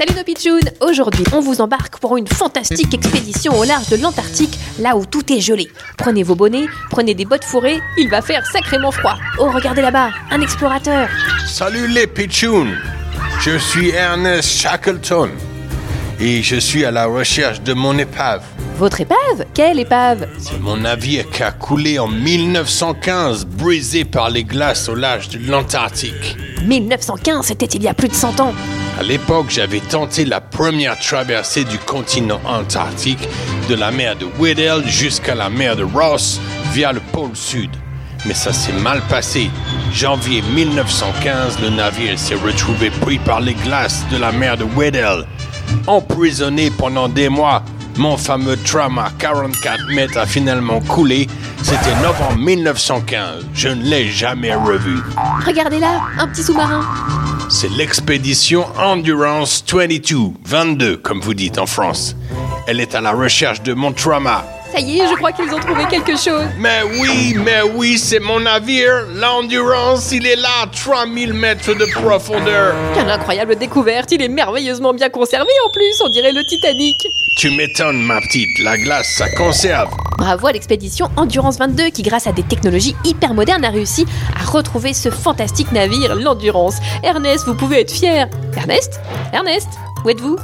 Salut nos pitchouns Aujourd'hui, on vous embarque pour une fantastique expédition au large de l'Antarctique, là où tout est gelé. Prenez vos bonnets, prenez des bottes fourrées, il va faire sacrément froid. Oh, regardez là-bas, un explorateur Salut les pitchouns Je suis Ernest Shackleton et je suis à la recherche de mon épave. Votre épave? Quelle épave? C'est mon navire qui a coulé en 1915, brisé par les glaces au large de l'Antarctique. 1915, c'était il y a plus de 100 ans. À l'époque, j'avais tenté la première traversée du continent antarctique, de la mer de Weddell jusqu'à la mer de Ross, via le pôle sud. Mais ça s'est mal passé. Janvier 1915, le navire s'est retrouvé pris par les glaces de la mer de Weddell. Emprisonné pendant des mois, mon fameux tram à 44 mètres a finalement coulé. C'était novembre 1915. Je ne l'ai jamais revu. Regardez là, un petit sous-marin. C'est l'expédition Endurance 22, 22 comme vous dites en France. Elle est à la recherche de mon trauma. Ça y est, je crois qu'ils ont trouvé quelque chose. Mais oui, mais oui, c'est mon navire. L'Endurance, il est là, 3000 mètres de profondeur. Quelle incroyable découverte, il est merveilleusement bien conservé en plus, on dirait le Titanic. Tu m'étonnes, ma petite. La glace, ça conserve. Bravo à l'expédition Endurance 22 qui, grâce à des technologies hyper modernes, a réussi à retrouver ce fantastique navire, l'Endurance. Ernest, vous pouvez être fier. Ernest? Ernest? Où êtes-vous?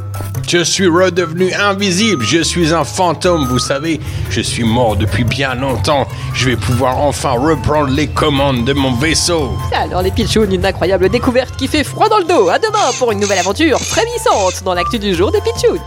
Je suis redevenu invisible. Je suis un fantôme, vous savez. Je suis mort depuis bien longtemps. Je vais pouvoir enfin reprendre les commandes de mon vaisseau. Alors les pitchouns, une incroyable découverte qui fait froid dans le dos. À demain pour une nouvelle aventure frémissante dans l'actu du jour des pitchouns.